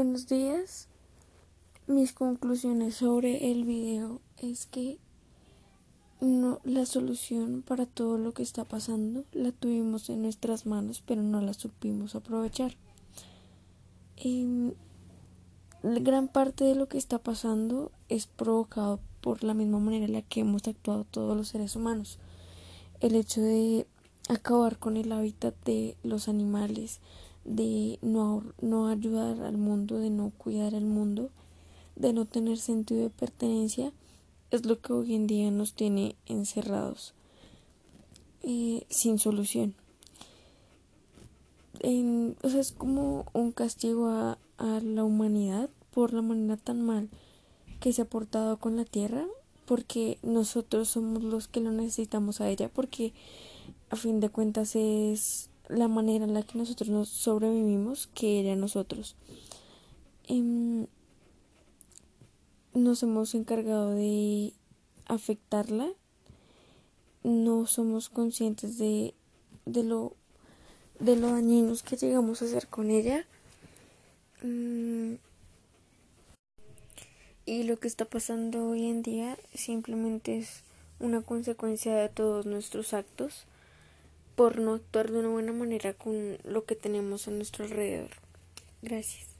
Buenos días. Mis conclusiones sobre el video es que no la solución para todo lo que está pasando la tuvimos en nuestras manos, pero no la supimos aprovechar. Em, gran parte de lo que está pasando es provocado por la misma manera en la que hemos actuado todos los seres humanos. El hecho de acabar con el hábitat de los animales, de no, no ayudar al mundo, de no cuidar al mundo, de no tener sentido de pertenencia, es lo que hoy en día nos tiene encerrados eh, sin solución. o sea, es como un castigo a, a la humanidad por la manera tan mal que se ha portado con la tierra, porque nosotros somos los que lo necesitamos a ella, porque a fin de cuentas es la manera en la que nosotros nos sobrevivimos que era nosotros. Em, nos hemos encargado de afectarla, no somos conscientes de, de lo de lo dañinos que llegamos a hacer con ella. Mm, y lo que está pasando hoy en día simplemente es una consecuencia de todos nuestros actos por no actuar de una buena manera con lo que tenemos a nuestro alrededor. Gracias.